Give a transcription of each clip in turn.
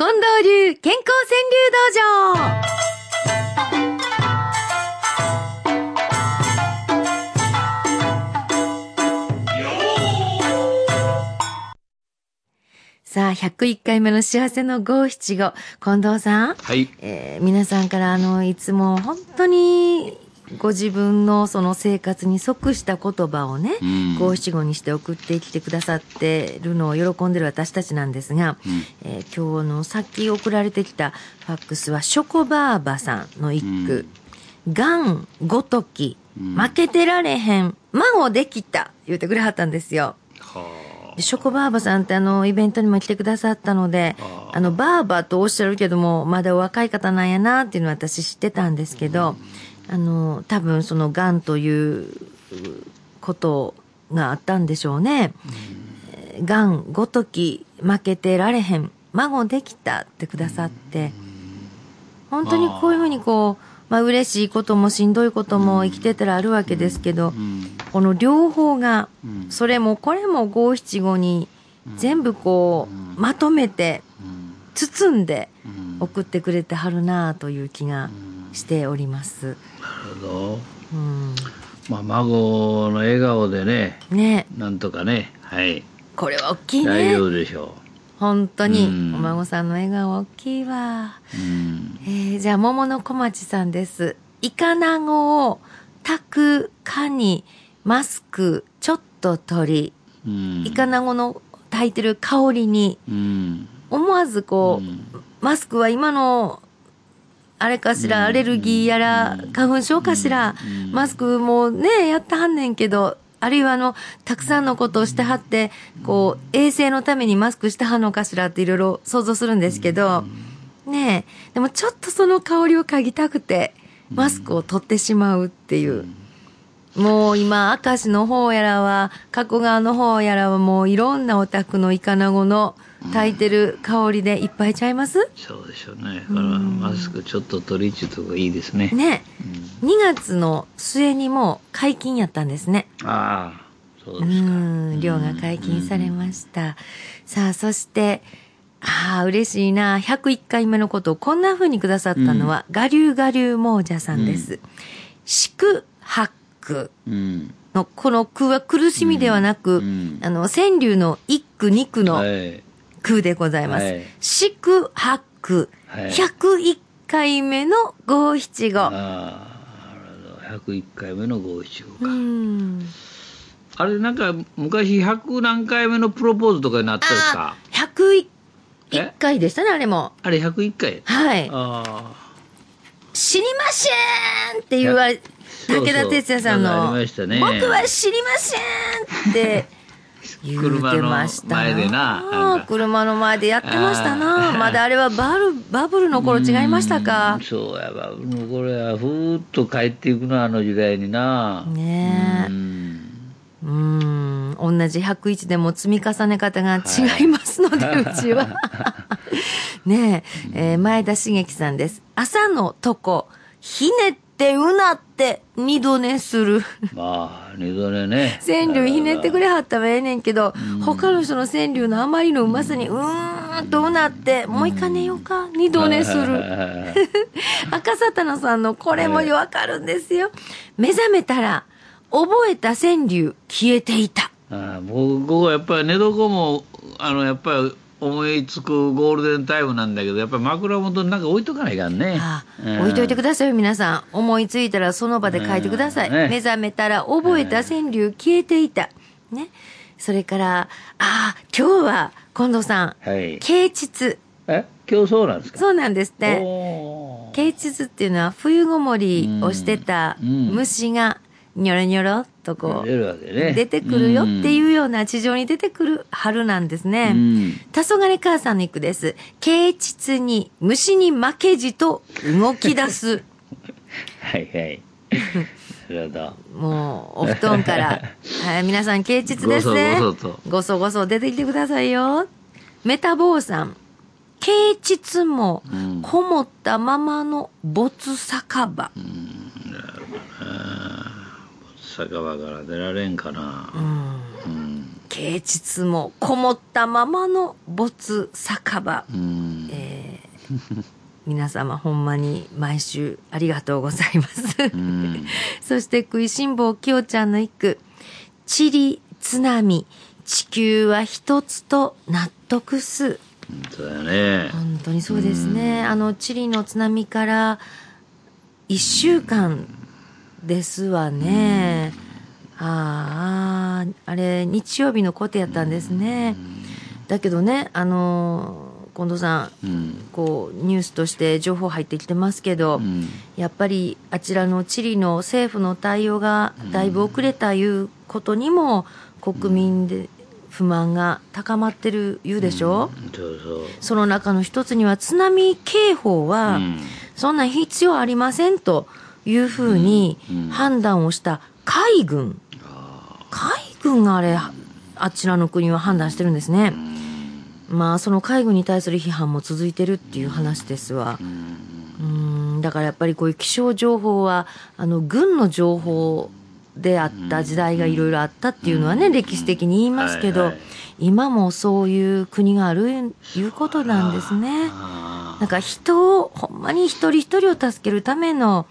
近藤流健康川柳道場さあ、101回目の幸せの五七五。近藤さん。はい。えー皆さんからあの、いつも本当にご自分のその生活に即した言葉をね、うん。五七五にして送ってきてくださってるのを喜んでる私たちなんですが、うん。えー今日のさっき送られてきたファックスはショコバーバさんの一句。がん。ごとき、負けてられへん、孫できた、言ってくれはったんですよ。ショコバーバさんってあの、イベントにも来てくださったのであ、の、バーバとおっしゃるけども、まだお若い方なんやなっていうのは私知ってたんですけど、あの、多分その、がんということがあったんでしょうね。えーがんごとき負けてられへん、孫できたってくださって、本当にこういうふうにこう、まあ嬉しいこともしんどいことも生きてたらあるわけですけど。この両方が、うん。それもこれも五七五に全部こう、まとめてうん。包んでうん。送ってくれてはるなあという気がしております。なるほど。うん、まあ、孫の笑顔でね、ねなんとかね、はい。これは大きい大ね丈夫でしょ本当に、うんお孫さんの笑顔大きいわ。う。うん。えーじゃあ桃の小町さんです。イカナゴを炊くかにマスクちょっと取うん。り、イカナゴの炊いてる香りにうん。思わずこう、うんマスクは今の、あれかしら、アレルギーやら、花粉症かしら、マスクもね、やってはんねんけど、あるいはあの、たくさんのことをしてはって、こう、衛生のためにマスクしてはんのかしらっていろいろ想像するんですけど、ねえ、でもちょっとその香りを嗅ぎたくて、マスクを取ってしまうっていう。もう今、明石の方やらは、加古川の方やらはもういろんなお宅のイカナゴの炊いてる香りでいっぱいちゃいます？そうでしょうね。だから、マスクちょっと取りちゅうとこいいですね。ね、2月の末にも解禁やったんですね。ああ、そううですか。ん、量が解禁されました。さあ、そして、ああ、嬉しいな。101回目のことをこんな風にくださったのは、我流我流亡者さんです。四八句うん。の、この句は苦しみではなく、うんあの、川柳の一句二句のはい。句でございます。はい四句八句、はい101回目の五七五。ああ、なるほど。101回目の五七五うか。ん。あれ、なんか、昔100何回目のプロポーズとかになったんですか？101え回でしたね、あれも。あれ101回？はい。あ知りませんって言われ、そうそう武田鉄矢さんの、ありましたね僕は知りませんって 言うてました車の前でな車の前でやってましたな。まだあれはバルバブルの頃違いましたあか？うん。そうやばもうこれはふーっと帰っていくなあの時代になねえ。うんうん。同じ101でも積み重ね方が違いますので、うちは。ねえ、えー前田茂樹さんです。朝のとこ、ひねってうなって二度寝する。まあ二度寝ね 川柳ひねってくれはったらええねんけど、他の人の川柳のあまりのうまさにうーんとうなって、もう一回寝ようか、二度寝する。赤沙汰野さんのこれもわかるんですよ。目覚めたら、覚えた川柳消えていた。ああ僕はやっぱり寝床もあのやっぱり思いつくゴールデンタイムなんだけどやっぱり枕元になんか置いとかないかんねあうん置いといてくださいよ、皆さん。思いついたらその場で書いてください。うんね目覚めたら覚えた川柳消えていた。ね。それから、ああ、今日は、近藤さん、はい啓蟄。え？今日そうなんですか？そうなんですって。啓蟄っていうのは冬ごもりをしてたうん虫がニョロニョロっとこう出てくるよっていうような地上に出てくる春なんですね。うん黄昏母さんの一句です。啓蟄に虫に負けじと動き出す。はいはいもうお布団から。はい、皆さん啓蟄ですね。ごそごそとごそごそ出てきてくださいよ。メタボーさん。啓蟄もうんこもったままの没酒場。酒場から出られんかなうん啓蟄もこもったままの没酒場。うんえ皆様ほんまに毎週ありがとうございます。うんそして食いしん坊きよちゃんの一句。地理、津波、地球は一つと納得す。そうだよね本当にそうですね。あの、チリの津波から一週間ですわね。ああ、あれ、日曜日のことやったんですね。だけどね、あの、近藤さん、うん。こう、ニュースとして情報入ってきてますけど、うん。やっぱりあちらのチリの政府の対応がだいぶ遅れたいうことにも国民で不満が高まってるいうでしょ、そうそう。その中の一つには津波警報は、うん。そんな必要ありませんというふうにうん。判断をした海軍、海軍があれあちらの国は判断してるんですね、まあその海軍に対する批判も続いてるっていう話ですわ、うん。だからやっぱりこういう気象情報はあの軍の情報であった時代がいろいろあったっていうのはね、歴史的に言いますけど、はいはい。今もそういう国があるいうことなんですね。あなんか人をほんまに一人一人を助けるための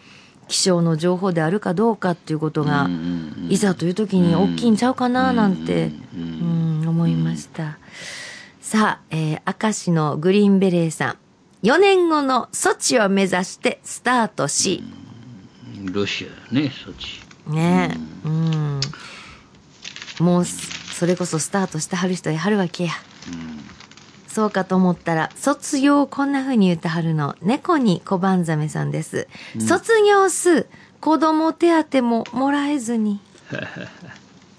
気象の情報であるかどうかっていうことが、うんうんうんいざという時に大きいんちゃうかななんて、ううんん、思いました。さあ、えー、明石のグリーンベレーさん。4年後のソチを目指してスタートし、ロシアねそっちねえ、うん。もうす、それこそスタートしてはる人やはるわけや。そうかと思ったら、卒業をこんな風に言ってはるの、猫に小判ザメさんです。卒業す、子供手当ももらえずに。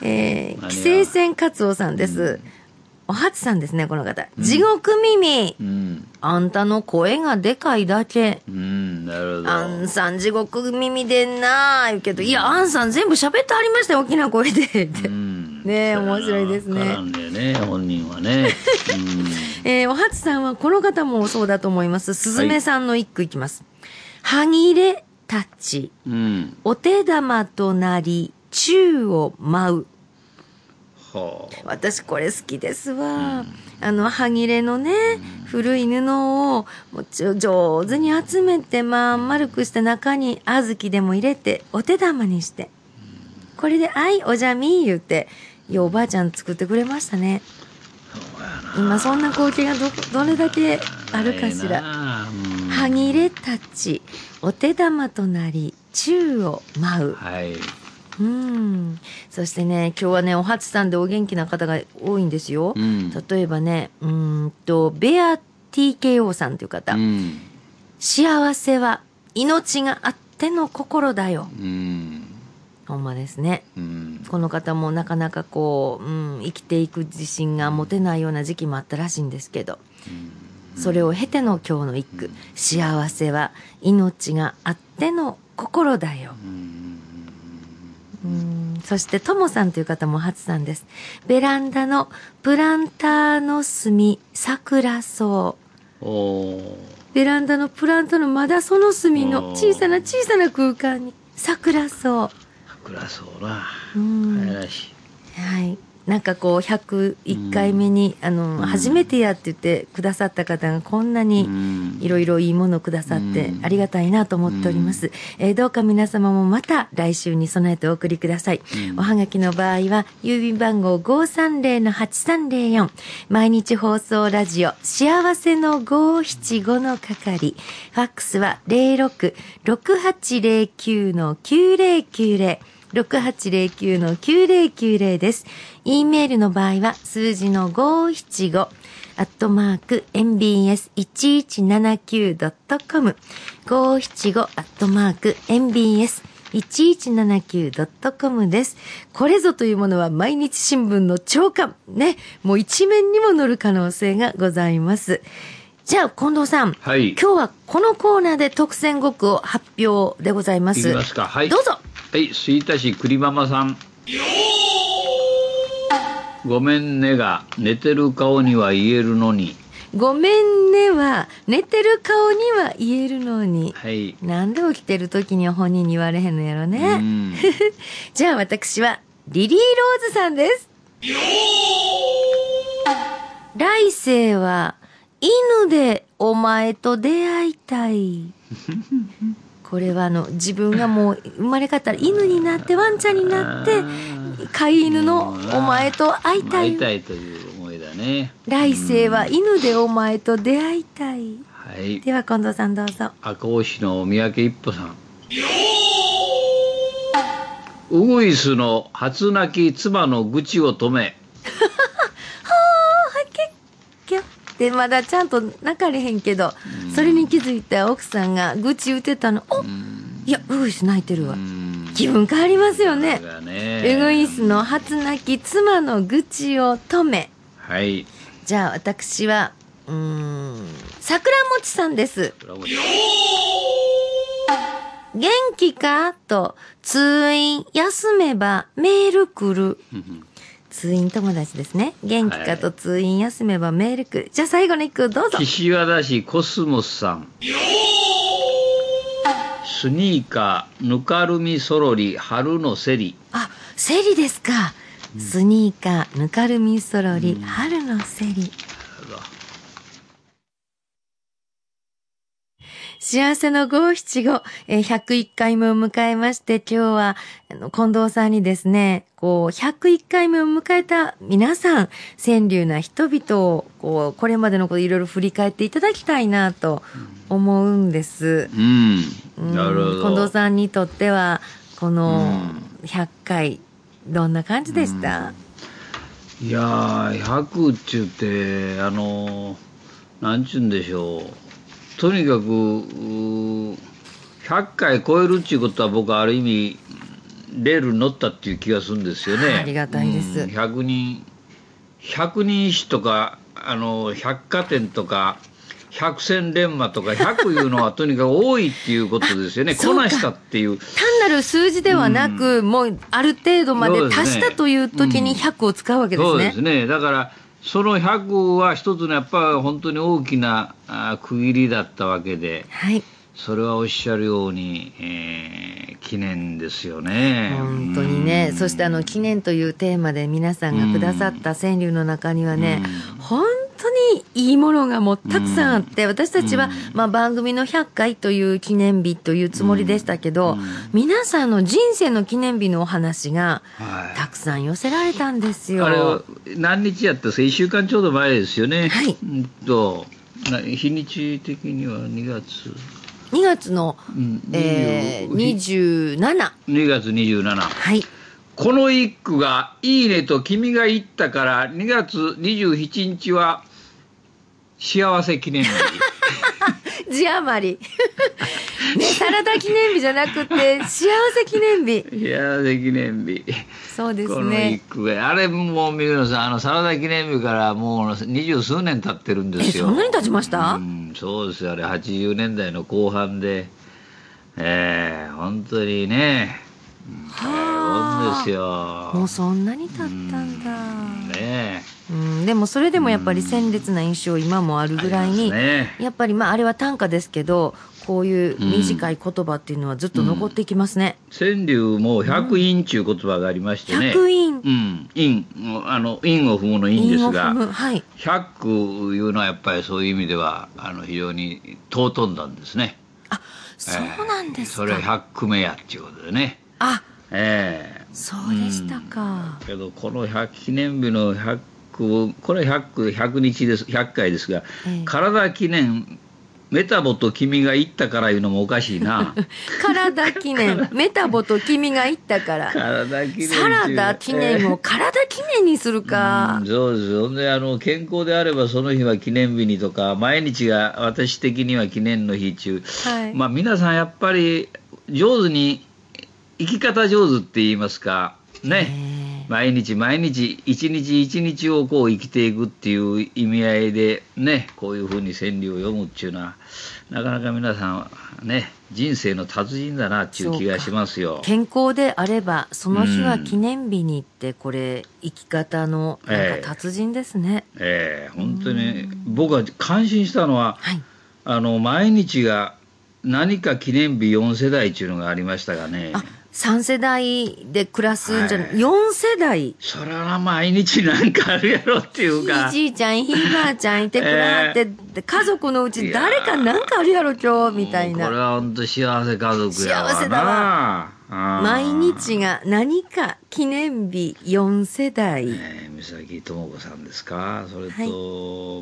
えー、何が規制線カツオさんです。おはつさんですね、この方。地獄耳、うんあんたの声がでかいだけ。うんなるほどアンさん地獄耳でんなあ言うけど、いや、アンさん全部喋ってはりましたよ、大きな声で。ってうんね面白いですねわからんだよね本人はねえーおはつさんはこの方もそうだと思います。すずめさんの一句いきます。はぎれたち、うんうんお手玉となり、宙を舞う。はあ私これ好きですわ。あの、はぎれのね、古い布をもうちょ上手に集めて、まん丸くして中に小豆でも入れて、お手玉にして。これで、あい、おじゃみ言うて、いやおばあちゃん作ってくれましたね。今そんな光景がど、どれだけあるかしら。らはぎれたち、お手玉となり、宙を舞う。はいうん。そしてね、今日はね、おはつさんでお元気な方が多いんですよ。うん例えばね、うーんと、ベア TKO さんという方。うん幸せは命があっての心だよ。うんほんまですね。うんこの方もなかなかこう、うん、生きていく自信が持てないような時期もあったらしいんですけど、それを経ての今日の一句、幸せは命があっての心だよ。うんそして、ともさんという方も初さんです。ベランダのプランターの隅、桜草。ベランダのプランターのまだその隅の小さな小さな空間に桜草。暗そうなうん早いしはい。なんかこう、101回目に、あの、初めてやって言ってくださった方がこんなにうん。いろいろいいものをくださってうん。ありがたいなと思っております。えーどうか皆様もまた来週に備えてお送りください。おはがきの場合は、郵便番号530-8304、毎日放送ラジオ、幸せの575の係、ファックスは06-6809-9090、6809-9090です。e メールの場合は数字の575、アットマーク、mbs1179.com、575、アットマーク、mbs1179.com です。これぞというものは毎日新聞の朝刊。ね。もう一面にも載る可能性がございます。じゃあ、近藤さん。はい今日はこのコーナーで特選5句を発表でございます。いきますかはいどうぞ。はい吹田市栗ママさんごめんねが寝てる顔には言えるのにごめんねは、寝てる顔には言えるのに。はいなんで起きてる時には本人に言われへんのやろうね。ん じゃあ私は、リリーローズさんです。来世は、犬でお前と出会いたい。これはあの、自分がもう生まれ変わったら犬になって、ワンちゃんになって、飼い犬のお前と会いたい。会いたいという思いだね。来世は犬でお前と出会いたい。はい。では近藤さんどうぞ。赤穂市の三宅一歩さん。ウグイスの初泣き妻の愚痴を止め。はけっきょでまだちゃんと泣かれへんけど、それに気づいた奥さんが愚痴言ってたの。おいや、ウグイス泣いてるわう。ん気分変わりますよねねウグイスの初泣き妻の愚痴を止め。はい。じゃあ私は、うーん、桜餅さんです。元気か？と、通院休めばメール来る。通院友達ですね。元気かと通院休めばメール来る。じゃあ最後の一句どうぞ。岸和田市コスモスさん。スニーカー、ぬかるみそろり、春のセリ。あ、セリですか。スニーカー、ぬかるみそろり、春のセリ。幸せの五七五、えー101回目を迎えまして、今日は、あの、近藤さんにですね、こう、101回目を迎えた皆さん、川柳な人々を、こう、これまでのこといろいろ振り返っていただきたいなと思うんです。うん。うんなるほど。近藤さんにとっては、この100回、どんな感じでした、いやー、100っちゅうて、あのー、なんちゅうんでしょう。とにかく、うー100回超えるっちゅうことは僕はある意味、レールに乗ったっていう気がするんですよね。ありがたいですうん100人、100人一とか、あの、百貨店とか、百戦錬磨とか100いうのはとにかく多いっていうことですよね。こなしたっていう。単なる数字ではなく、もうある程度まで足したという時に100を使うわけですね。そうですね。だから、その100は一つのやっぱり本当に大きなあ区切りだったわけで、はい。それはおっしゃるように、えー記念ですよね。本当にね、そしてあの記念というテーマで皆さんがくださった川柳の中にはね、本当にいいものがもうたくさんあって、私たちは、まあ、番組の100回という記念日というつもりでしたけど、皆さんの人生の記念日のお話がはいたくさん寄せられたんですよ。あれは何日やったんですか？1週間ちょうど前ですよね。はいうんとな日にち的には2月、2月の、うんえー、20 27。2月27。はい。この一句が「いいね」と君が言ったから2月27日は幸せ記念日。字余り。ね、サラダ記念日じゃなくて、幸せ記念日。幸せ記念日。そうですこの一ね。あれもう三浦さんあのサラダ記念日からもう二十数年経ってるんでえ、すよ。そんなに経ちました、うん、そうですよ。あれ80年代の後半で。ええ本当にね。はもんですもようそんなに経ったんだ。ねうん、でもそれでもやっぱり鮮烈な印象今もあるぐらいに、ね。やっぱりまああれは短歌ですけど、こういう短い言葉っていうのはずっと残っていきますね。川柳も百韻っていう言葉がありましてね。百韻うん。韻あの韻を踏むの韻ですが韻を踏むはい。百句いうのはやっぱりそういう意味ではあの非常に尊んだんですね。あ、そうなんですか。それは100句目やっていうことでね。あ、ええ。そうでしたか。けどこの100記念日の100句これ100句100日です100回ですが、ええ。体記念メタボと君が言ったからいうのもおかしいな。体記念、メタボと君が言ったから。体記念サラダ記念を体記念にするか。うん。そうです。ほんであの健康であればその日は記念日にとか毎日が私的には記念の日中、はい。まあ皆さんやっぱり上手に生き方上手って言いますか。ね、え毎日毎日一日一日をこう生きていくっていう意味合いでねこういうふうに川柳を読むっていうのはなかなか皆さんはね人生の達人だなっていう気がしますよ。健康であれば、その日は記念日にって、これ、生き方の、なんか達人ですね。ええ本当に僕は感心したのははい。あの毎日が何か記念日4世代っていうのがありましたがねあ、3世代で暮らすんじゃ、はい4世代？そらな毎日なんかあるやろっていうひいか。じいちゃん、ひいばあちゃんいてくれはって、で家族のうち誰かなんかあるやろ、今日、みたいこれな。は本当幸せ家族や。幸せだわわ毎日が何か記念日4世代。えー、三崎智子さんですか？それと、はい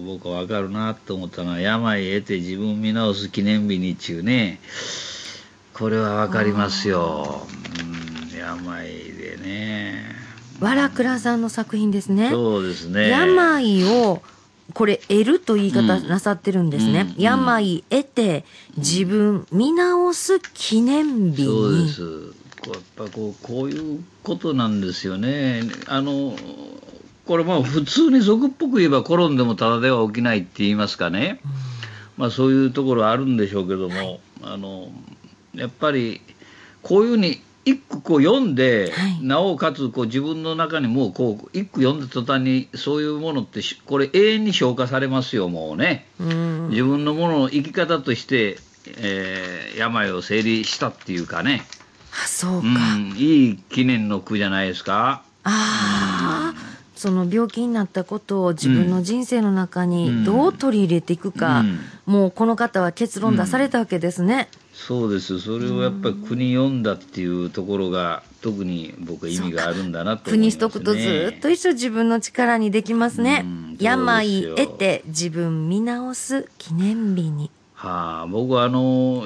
僕は分かるなと思ったのは病得て自分見直す記念日にちゅうねこれは分かりますよ、うん、病でね。わらくらさんの作品ですね。そうですね。病をこれ得ると言い方うんなさってるんですね、うん病得て自分見直す記念日そうでにす。こうやっぱこうこういうことなんですよね。あのこれまあ普通に俗っぽく言えば転んでもただでは起きないって言いますかね、まあそういうところあるんでしょうけども、あのやっぱりこういうふうに一句こう読んで、はい。なおかつこう自分の中にもうこう一句読んだ途端にそういうものってしこれ永遠に消化されますよもうね。うん。自分のものの生き方として、えー病を整理したっていうかね、あそうか、うん、いい記念の句じゃないですか。ああその病気になったことを自分の人生の中にどう取り入れていくか、うん。もうこの方は結論出されたわけですね、そうです。それをやっぱり句に読んだっていうところが特に僕は意味があるんだなと思います、ね。句にしとくとずっと一生自分の力にできますね。病得て自分見直す。記念日にはあ、僕はあの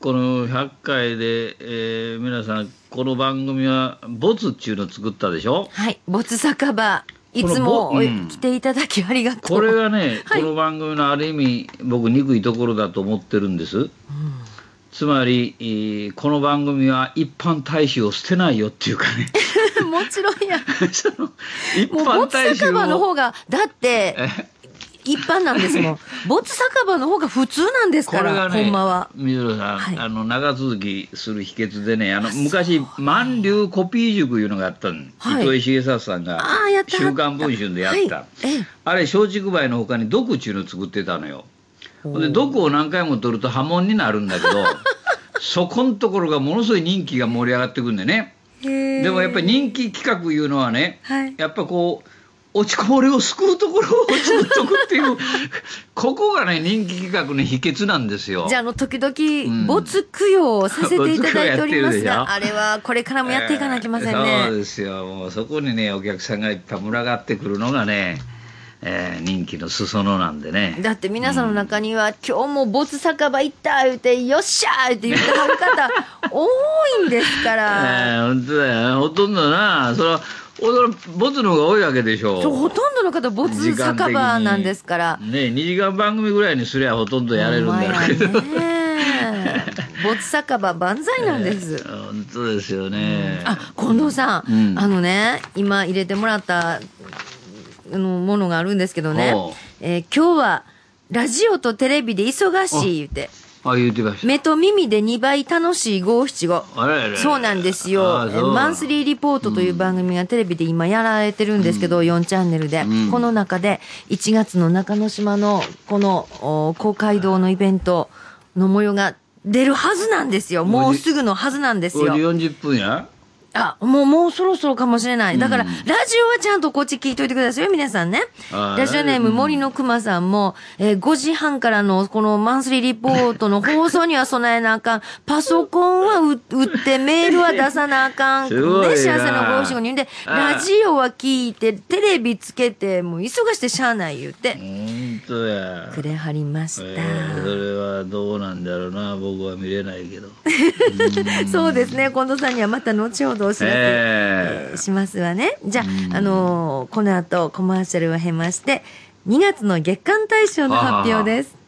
この100回で、えー皆さんこの番組は「ボツ」っていうのを作ったでしょ？はい。没酒場。いつもぼうん。来ていただきありがとう。これがね、はい。この番組のある意味僕憎いところだと思ってるんです。つまり、えーこの番組は一般大使を捨てないよっていうかね。もちろんや。一もう般没酒大使を場の方がだってえ？一般なんですもん。没酒場の方が普通なんですから、これがね、ほんまは。水野さん、はい。あの長続きする秘訣でね、あの昔、万流コピー塾いうのがあったの、はい。糸井重里さんが週刊文春でやった、はい。ええ。あれ、松竹梅のほかに毒っていうのを作ってたのよ。で毒を何回も取ると波紋になるんだけど、そこのところがものすごい人気が盛り上がってくるんでね。でもやっぱり人気企画いうのはね、はい。やっぱこう落ちこぼれを救うところを作っとくっていう ここがね人気企画の秘訣なんですよ。じゃあ、あの、時々、ん没供養をさせていただいております没供養やってるでしょが、あれはこれからもやっていかなきませんね。えーそうですよもうそこにねお客さんがいっぱい群がってくるのがね、えー人気の裾野なんでね。だって皆さんの中には、今日も没酒場行った言うて、よっしゃーって言ってはる方、多いんですかえら。ー本当だよほとんどなそれはそれはボツの方が多いわけでしょそうほとんどの方、没時間的に酒場なんですから。ね2時間番組ぐらいにすりゃほとんどやれるんだろうけど、ほんまやね。没酒場万歳なんです。本当ですよね。あ、近藤さん、うん。あのね、今入れてもらった、あの、ものがあるんですけどね。えー今日は、ラジオとテレビで忙しい言うて、あ言ってました。目と耳で2倍楽しい五七五。そうなんですよ。マンスリーリポートという番組がテレビで今やられてるんですけど、4チャンネルで。うんこの中で、1月の中之島のこのお公会堂のイベントの模様が出るはずなんですよ。もうすぐのはずなんですよ。5時40分やあ、もう、もうそろそろかもしれない。だから、ラジオはちゃんとこっち聞いといてくださいよ、皆さんね。ラジオネーム森の熊さんも、えー5時半からのこのマンスリーリポートの放送には備えなあかん。パソコンは売売って、メールは出さなあかん。すごいなね、幸せのご仕事に。で、ラジオは聞いて、テレビつけて、もう忙してしゃあない言うて、本当や。くれはりました。えーそれはどうなんだろうな僕は見れないけど。そうですね。近藤さんにはまた後ほどお知らせ、えーえーしますわね。じゃあ、あのーこの後コマーシャルを経まして、2月の月間大賞の発表です。